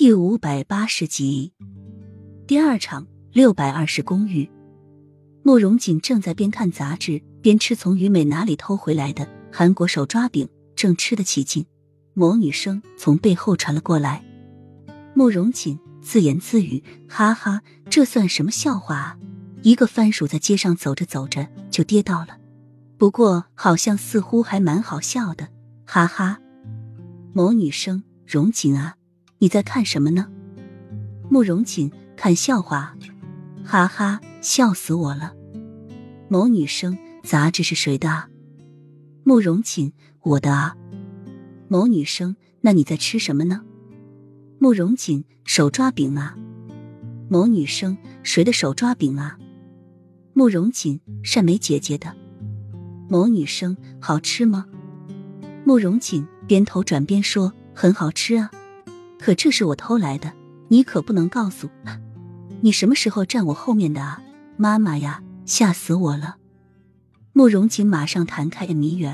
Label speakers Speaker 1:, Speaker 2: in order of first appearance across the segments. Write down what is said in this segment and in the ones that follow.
Speaker 1: 第五百八十集，第二场六百二十公寓。慕容锦正在边看杂志边吃从于美哪里偷回来的韩国手抓饼，正吃得起劲，某女生从背后传了过来。慕容锦自言自语：“哈哈，这算什么笑话啊？一个番薯在街上走着走着就跌倒了，不过好像似乎还蛮好笑的，哈哈。”某女生：“容锦啊。”你在看什么呢？慕容锦看笑话，哈哈，笑死我了。某女生，杂志是谁的啊？慕容锦，我的啊。某女生，那你在吃什么呢？慕容锦，手抓饼啊。某女生，谁的手抓饼啊？慕容锦，善美姐姐的。某女生，好吃吗？慕容锦边头转边说，很好吃啊。可这是我偷来的，你可不能告诉。你什么时候站我后面的啊？妈妈呀，吓死我了！慕容锦马上弹开谜语：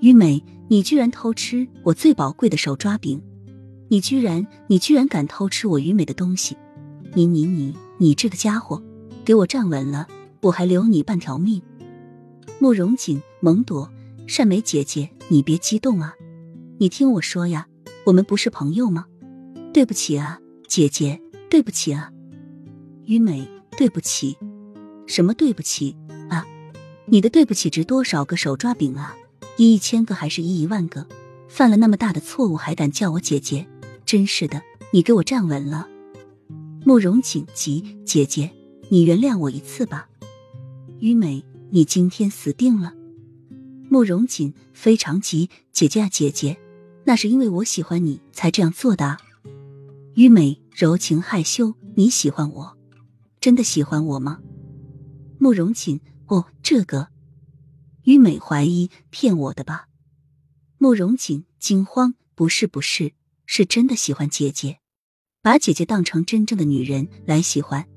Speaker 1: 于美，你居然偷吃我最宝贵的手抓饼！你居然，你居然敢偷吃我于美的东西！你你你你这个家伙，给我站稳了，我还留你半条命！慕容锦懵朵，善美姐姐，你别激动啊，你听我说呀。我们不是朋友吗？对不起啊，姐姐，对不起啊，于美，对不起，什么对不起啊？你的对不起值多少个手抓饼啊？一一千个还是一一万个？犯了那么大的错误还敢叫我姐姐？真是的，你给我站稳了！慕容锦急，姐姐，你原谅我一次吧。于美，你今天死定了！慕容锦非常急，姐姐啊，姐姐。那是因为我喜欢你才这样做的。于美柔情害羞，你喜欢我，真的喜欢我吗？慕容锦，哦，这个。于美怀疑，骗我的吧？慕容锦惊慌，不是，不是，是真的喜欢姐姐，把姐姐当成真正的女人来喜欢。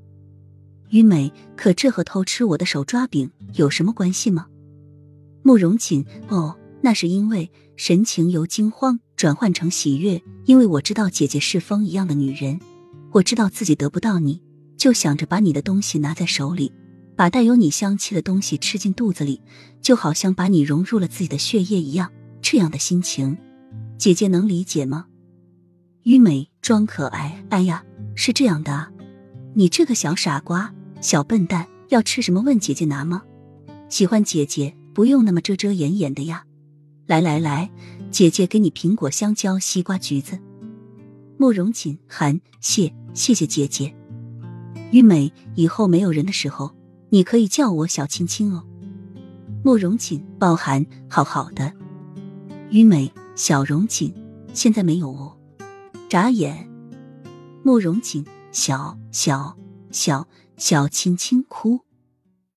Speaker 1: 于美，可这和偷吃我的手抓饼有什么关系吗？慕容锦，哦。那是因为神情由惊慌转换成喜悦，因为我知道姐姐是风一样的女人，我知道自己得不到你，就想着把你的东西拿在手里，把带有你香气的东西吃进肚子里，就好像把你融入了自己的血液一样，这样的心情，姐姐能理解吗？于美装可爱，哎呀，是这样的啊，你这个小傻瓜、小笨蛋，要吃什么问姐姐拿吗？喜欢姐姐不用那么遮遮掩掩的呀。来来来，姐姐给你苹果、香蕉、西瓜、橘子。慕容锦含谢谢谢姐姐。玉美，以后没有人的时候，你可以叫我小青青哦。慕容锦抱含好好的。玉美，小容锦，现在没有哦。眨眼。慕容锦小小小小青青哭。